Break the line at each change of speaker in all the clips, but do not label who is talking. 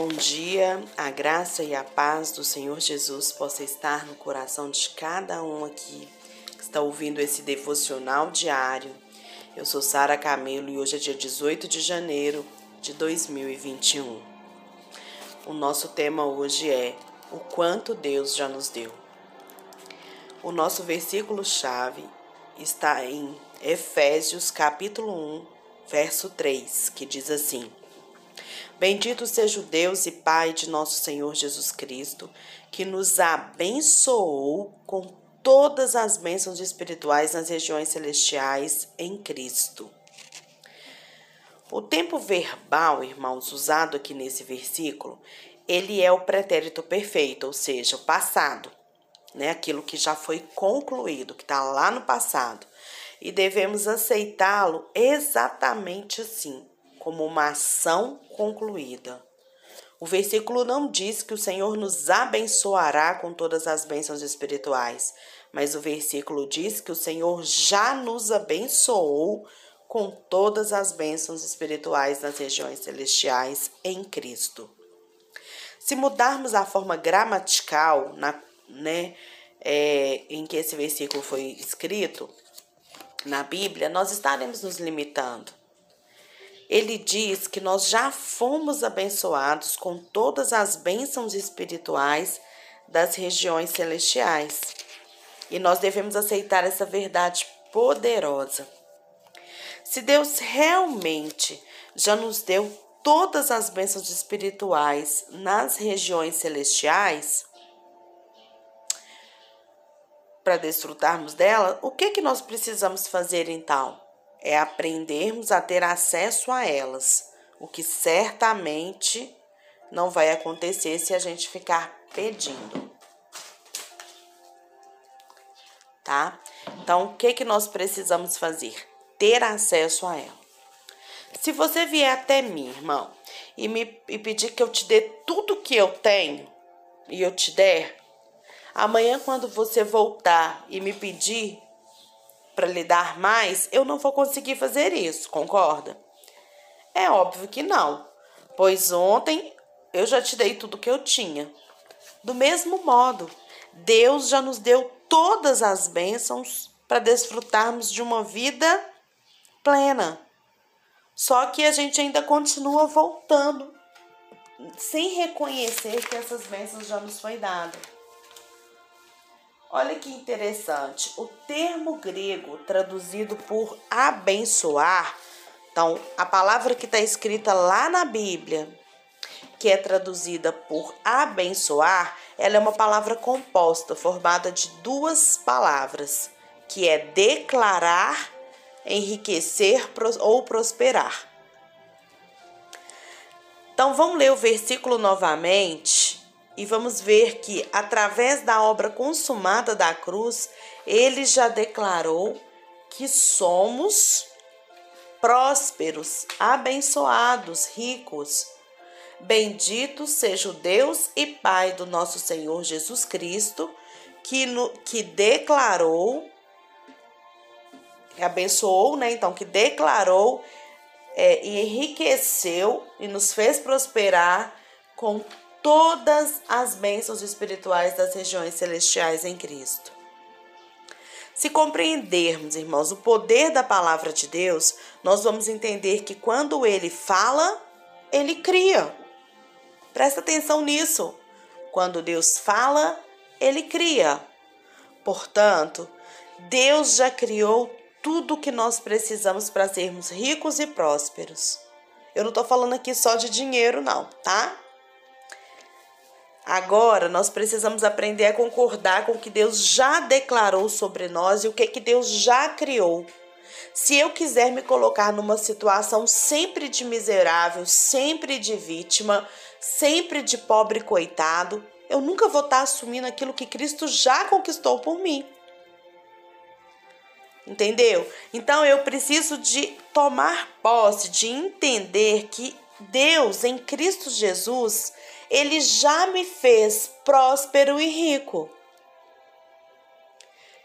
Bom dia, a graça e a paz do Senhor Jesus possa estar no coração de cada um aqui que está ouvindo esse devocional diário. Eu sou Sara Camelo e hoje é dia 18 de janeiro de 2021. O nosso tema hoje é o quanto Deus já nos deu. O nosso versículo chave está em Efésios capítulo 1, verso 3, que diz assim: Bendito seja o Deus e Pai de nosso Senhor Jesus Cristo, que nos abençoou com todas as bênçãos espirituais nas regiões celestiais em Cristo. O tempo verbal, irmãos, usado aqui nesse versículo, ele é o pretérito perfeito, ou seja, o passado, né? Aquilo que já foi concluído, que está lá no passado. E devemos aceitá-lo exatamente assim, como uma ação concluída. O versículo não diz que o Senhor nos abençoará com todas as bênçãos espirituais, mas o versículo diz que o Senhor já nos abençoou com todas as bênçãos espirituais nas regiões celestiais em Cristo. Se mudarmos a forma gramatical, na, né, é, em que esse versículo foi escrito na Bíblia, nós estaremos nos limitando ele diz que nós já fomos abençoados com todas as bênçãos espirituais das regiões celestiais. E nós devemos aceitar essa verdade poderosa. Se Deus realmente já nos deu todas as bênçãos espirituais nas regiões celestiais, para desfrutarmos dela, o que, que nós precisamos fazer então? É aprendermos a ter acesso a elas, o que certamente não vai acontecer se a gente ficar pedindo. Tá? Então, o que, que nós precisamos fazer? Ter acesso a ela. Se você vier até mim, irmão, e me e pedir que eu te dê tudo que eu tenho e eu te der, amanhã quando você voltar e me pedir, para lhe dar mais, eu não vou conseguir fazer isso, concorda? É óbvio que não, pois ontem eu já te dei tudo que eu tinha. Do mesmo modo, Deus já nos deu todas as bênçãos para desfrutarmos de uma vida plena. Só que a gente ainda continua voltando, sem reconhecer que essas bênçãos já nos foi dada. Olha que interessante, o termo grego traduzido por abençoar, então a palavra que está escrita lá na Bíblia, que é traduzida por abençoar, ela é uma palavra composta, formada de duas palavras, que é declarar, enriquecer ou prosperar. Então vamos ler o versículo novamente e vamos ver que, através da obra consumada da cruz, ele já declarou que somos prósperos, abençoados, ricos. Bendito seja o Deus e Pai do nosso Senhor Jesus Cristo, que, no, que declarou, que abençoou, né? Então, que declarou é, e enriqueceu e nos fez prosperar com todas as bênçãos espirituais das regiões celestiais em Cristo. Se compreendermos, irmãos, o poder da palavra de Deus, nós vamos entender que quando ele fala, ele cria. Presta atenção nisso. Quando Deus fala, ele cria. Portanto, Deus já criou tudo o que nós precisamos para sermos ricos e prósperos. Eu não estou falando aqui só de dinheiro, não, tá? Agora nós precisamos aprender a concordar com o que Deus já declarou sobre nós e o que, que Deus já criou. Se eu quiser me colocar numa situação sempre de miserável, sempre de vítima, sempre de pobre coitado, eu nunca vou estar assumindo aquilo que Cristo já conquistou por mim. Entendeu? Então eu preciso de tomar posse, de entender que Deus em Cristo Jesus ele já me fez próspero e rico.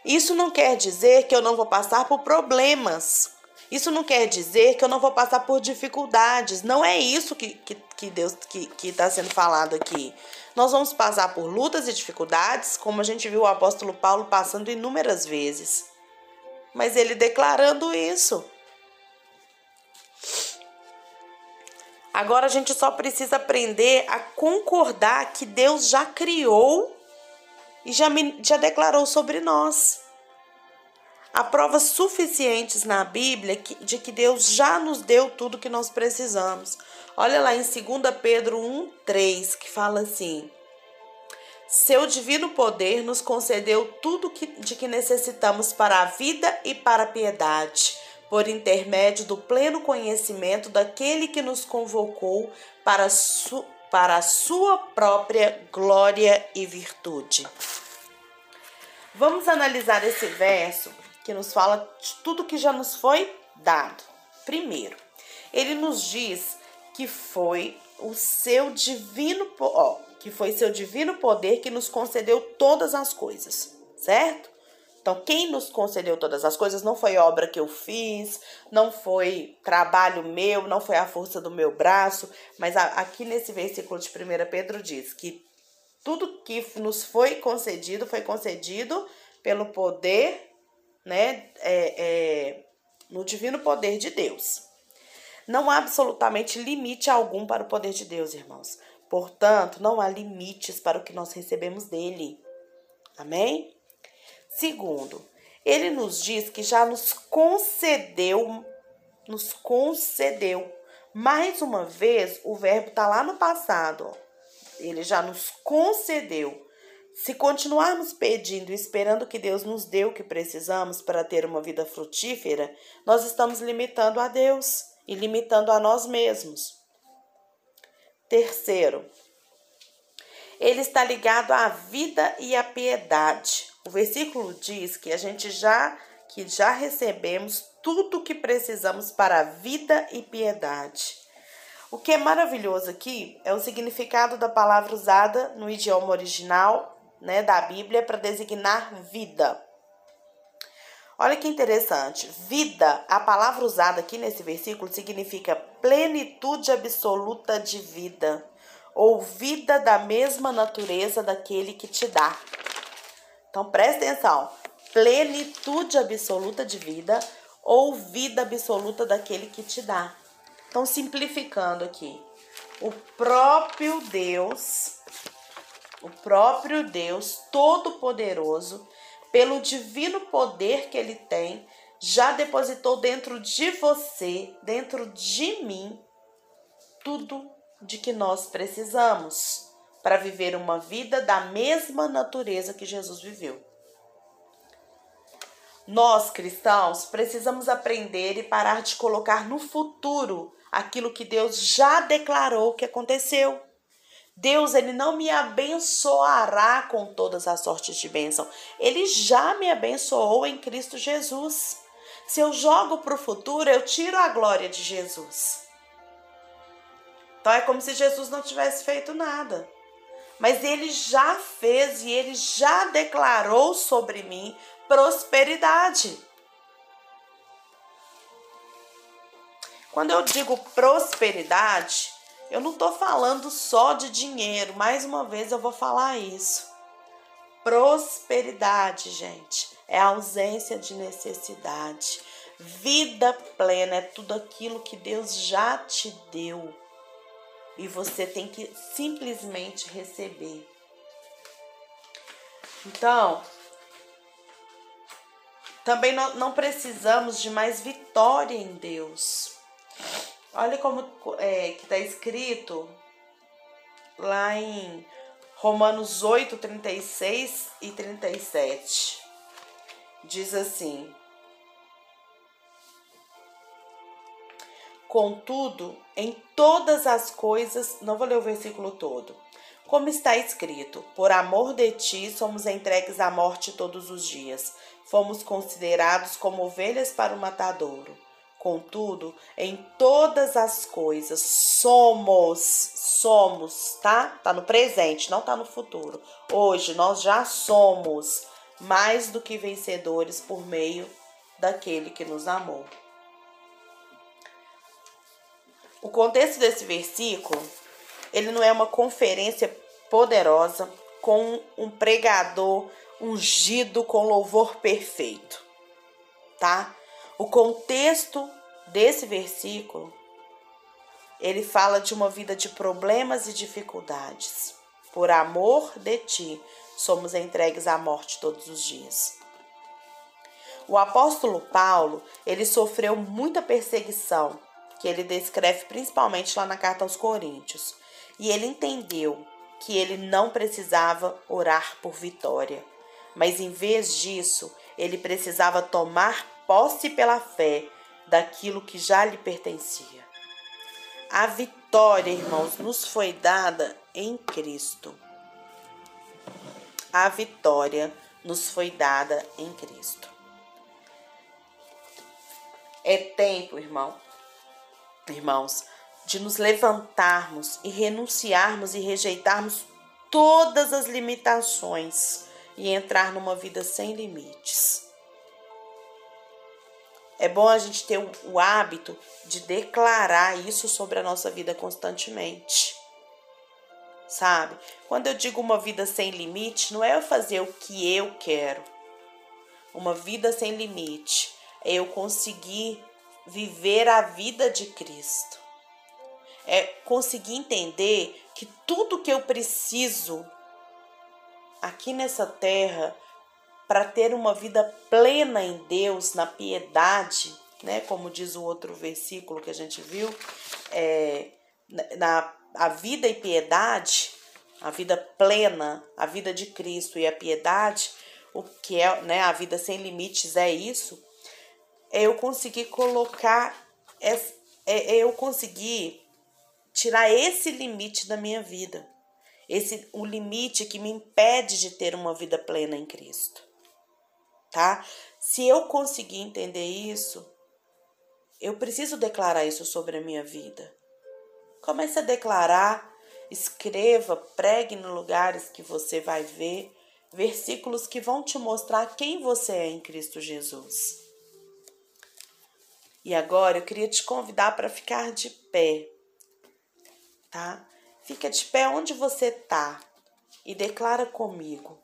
Isso não quer dizer que eu não vou passar por problemas. Isso não quer dizer que eu não vou passar por dificuldades. Não é isso que, que, que Deus que está sendo falado aqui. Nós vamos passar por lutas e dificuldades, como a gente viu o apóstolo Paulo passando inúmeras vezes. Mas ele declarando isso. Agora a gente só precisa aprender a concordar que Deus já criou e já, já declarou sobre nós. Há provas suficientes na Bíblia de que Deus já nos deu tudo que nós precisamos. Olha lá em 2 Pedro 1,3 que fala assim: Seu divino poder nos concedeu tudo que, de que necessitamos para a vida e para a piedade por intermédio do pleno conhecimento daquele que nos convocou para, su, para a sua própria glória e virtude. Vamos analisar esse verso que nos fala de tudo que já nos foi dado. Primeiro, ele nos diz que foi o seu divino, ó, que foi seu divino poder que nos concedeu todas as coisas, certo? Então, quem nos concedeu todas as coisas não foi obra que eu fiz, não foi trabalho meu, não foi a força do meu braço, mas aqui nesse versículo de 1 Pedro diz que tudo que nos foi concedido foi concedido pelo poder, né, é, é, no divino poder de Deus. Não há absolutamente limite algum para o poder de Deus, irmãos. Portanto, não há limites para o que nós recebemos dele. Amém? Segundo, ele nos diz que já nos concedeu, nos concedeu. Mais uma vez, o verbo está lá no passado. Ele já nos concedeu. Se continuarmos pedindo e esperando que Deus nos dê o que precisamos para ter uma vida frutífera, nós estamos limitando a Deus e limitando a nós mesmos. Terceiro, ele está ligado à vida e à piedade. O versículo diz que a gente já que já recebemos tudo o que precisamos para a vida e piedade. O que é maravilhoso aqui é o significado da palavra usada no idioma original, né, da Bíblia para designar vida. Olha que interessante. Vida, a palavra usada aqui nesse versículo significa plenitude absoluta de vida, ou vida da mesma natureza daquele que te dá. Então presta atenção: plenitude absoluta de vida ou vida absoluta daquele que te dá. Então, simplificando aqui, o próprio Deus, o próprio Deus Todo-Poderoso, pelo divino poder que ele tem, já depositou dentro de você, dentro de mim, tudo de que nós precisamos para viver uma vida da mesma natureza que Jesus viveu. Nós, cristãos, precisamos aprender e parar de colocar no futuro aquilo que Deus já declarou que aconteceu. Deus, ele não me abençoará com todas as sortes de bênção. Ele já me abençoou em Cristo Jesus. Se eu jogo para o futuro, eu tiro a glória de Jesus. Então é como se Jesus não tivesse feito nada mas ele já fez e ele já declarou sobre mim prosperidade. Quando eu digo prosperidade, eu não estou falando só de dinheiro, mais uma vez eu vou falar isso. Prosperidade, gente, é ausência de necessidade. Vida plena é tudo aquilo que Deus já te deu e você tem que simplesmente receber. Então, também não precisamos de mais vitória em Deus. Olha como é, que está escrito lá em Romanos 8, 36 e 37. Diz assim: Contudo, em todas as coisas, não vou ler o versículo todo. Como está escrito: Por amor de ti somos entregues à morte todos os dias. Fomos considerados como ovelhas para o matadouro. Contudo, em todas as coisas somos, somos, tá? Tá no presente, não tá no futuro. Hoje nós já somos mais do que vencedores por meio daquele que nos amou. O contexto desse versículo, ele não é uma conferência poderosa com um pregador ungido com louvor perfeito, tá? O contexto desse versículo, ele fala de uma vida de problemas e dificuldades. Por amor de ti, somos entregues à morte todos os dias. O apóstolo Paulo, ele sofreu muita perseguição, que ele descreve principalmente lá na carta aos Coríntios. E ele entendeu que ele não precisava orar por vitória, mas em vez disso, ele precisava tomar posse pela fé daquilo que já lhe pertencia. A vitória, irmãos, nos foi dada em Cristo. A vitória nos foi dada em Cristo. É tempo, irmão, irmãos, de nos levantarmos e renunciarmos e rejeitarmos todas as limitações e entrar numa vida sem limites. É bom a gente ter o, hábito de declarar isso sobre a nossa vida constantemente. Sabe? Quando eu digo uma vida sem limite, não é eu fazer o que eu quero. Uma vida sem limite é eu conseguir viver a vida de Cristo. É conseguir entender que tudo que eu preciso aqui nessa terra para ter uma vida plena em Deus, na piedade, né? Como diz o outro versículo que a gente viu, é, na a vida e piedade, a vida plena, a vida de Cristo e a piedade, o que é, né? A vida sem limites é isso é eu conseguir colocar, é, é eu conseguir tirar esse limite da minha vida. Esse o limite que me impede de ter uma vida plena em Cristo. Tá? Se eu conseguir entender isso, eu preciso declarar isso sobre a minha vida. Comece a declarar, escreva, pregue nos lugares que você vai ver versículos que vão te mostrar quem você é em Cristo Jesus. E agora eu queria te convidar para ficar de pé, tá? Fica de pé onde você tá e declara comigo.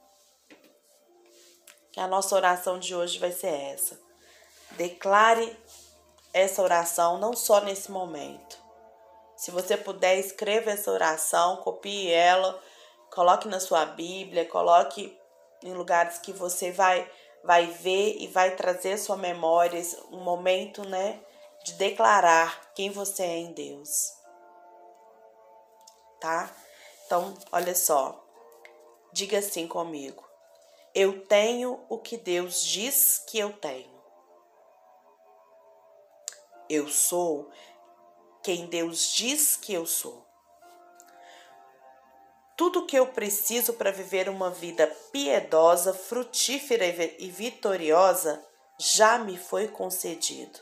Que a nossa oração de hoje vai ser essa. Declare essa oração não só nesse momento. Se você puder, escreva essa oração, copie ela, coloque na sua Bíblia, coloque em lugares que você vai vai ver e vai trazer sua memória um momento, né, de declarar quem você é em Deus. Tá? Então, olha só. Diga assim comigo. Eu tenho o que Deus diz que eu tenho. Eu sou quem Deus diz que eu sou. Tudo que eu preciso para viver uma vida piedosa, frutífera e vitoriosa já me foi concedido.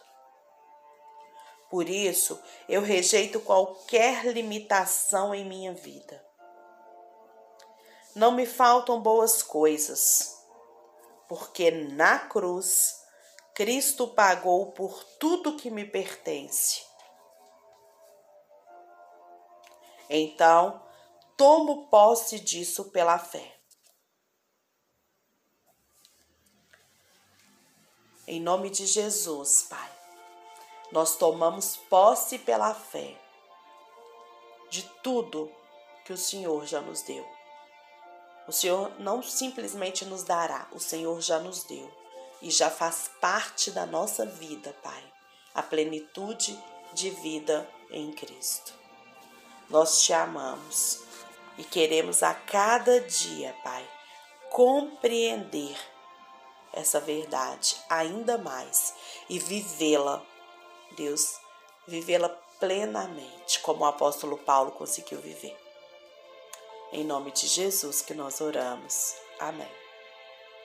Por isso, eu rejeito qualquer limitação em minha vida. Não me faltam boas coisas, porque na cruz Cristo pagou por tudo que me pertence. Então, tomo posse disso pela fé. Em nome de Jesus, Pai, nós tomamos posse pela fé de tudo que o Senhor já nos deu. O Senhor não simplesmente nos dará, o Senhor já nos deu e já faz parte da nossa vida, Pai, a plenitude de vida em Cristo. Nós te amamos e queremos a cada dia, Pai, compreender essa verdade ainda mais e vivê-la, Deus, vivê-la plenamente, como o apóstolo Paulo conseguiu viver. Em nome de Jesus que nós oramos. Amém.